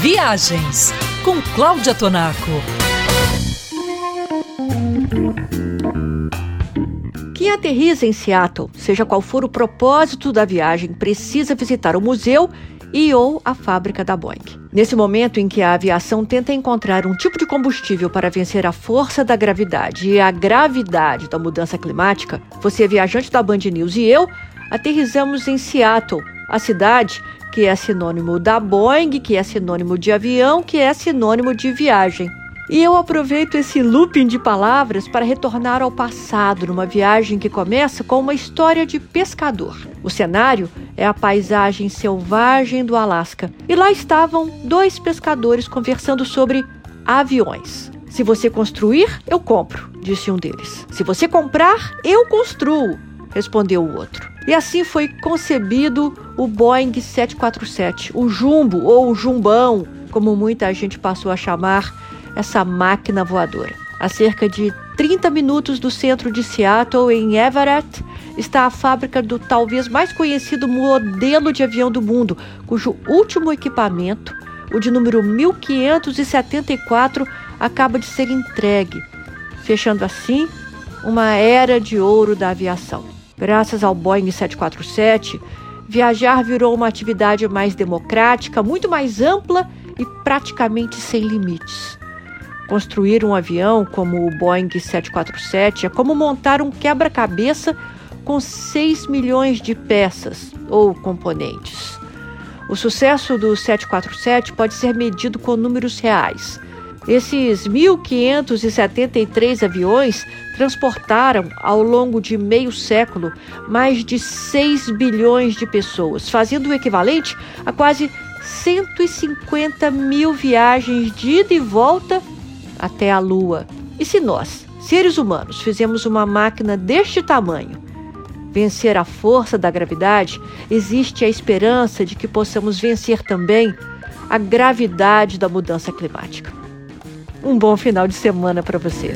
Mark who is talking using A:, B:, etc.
A: Viagens com Cláudia Tonaco.
B: Quem aterriza em Seattle, seja qual for o propósito da viagem, precisa visitar o museu e ou a fábrica da Boeing. Nesse momento em que a aviação tenta encontrar um tipo de combustível para vencer a força da gravidade e a gravidade da mudança climática, você, viajante da Band News e eu, aterrizamos em Seattle, a cidade que é sinônimo da Boeing, que é sinônimo de avião, que é sinônimo de viagem. E eu aproveito esse looping de palavras para retornar ao passado, numa viagem que começa com uma história de pescador. O cenário é a paisagem selvagem do Alasca. E lá estavam dois pescadores conversando sobre aviões. Se você construir, eu compro, disse um deles. Se você comprar, eu construo, respondeu o outro. E assim foi concebido o Boeing 747, o Jumbo ou o Jumbão, como muita gente passou a chamar essa máquina voadora. A cerca de 30 minutos do centro de Seattle, em Everett, está a fábrica do talvez mais conhecido modelo de avião do mundo, cujo último equipamento, o de número 1574, acaba de ser entregue, fechando assim uma era de ouro da aviação. Graças ao Boeing 747, viajar virou uma atividade mais democrática, muito mais ampla e praticamente sem limites. Construir um avião como o Boeing 747 é como montar um quebra-cabeça com 6 milhões de peças ou componentes. O sucesso do 747 pode ser medido com números reais. Esses 1.573 aviões transportaram, ao longo de meio século, mais de 6 bilhões de pessoas, fazendo o equivalente a quase 150 mil viagens de ida e volta até a Lua. E se nós, seres humanos, fizemos uma máquina deste tamanho vencer a força da gravidade, existe a esperança de que possamos vencer também a gravidade da mudança climática. Um bom final de semana para você.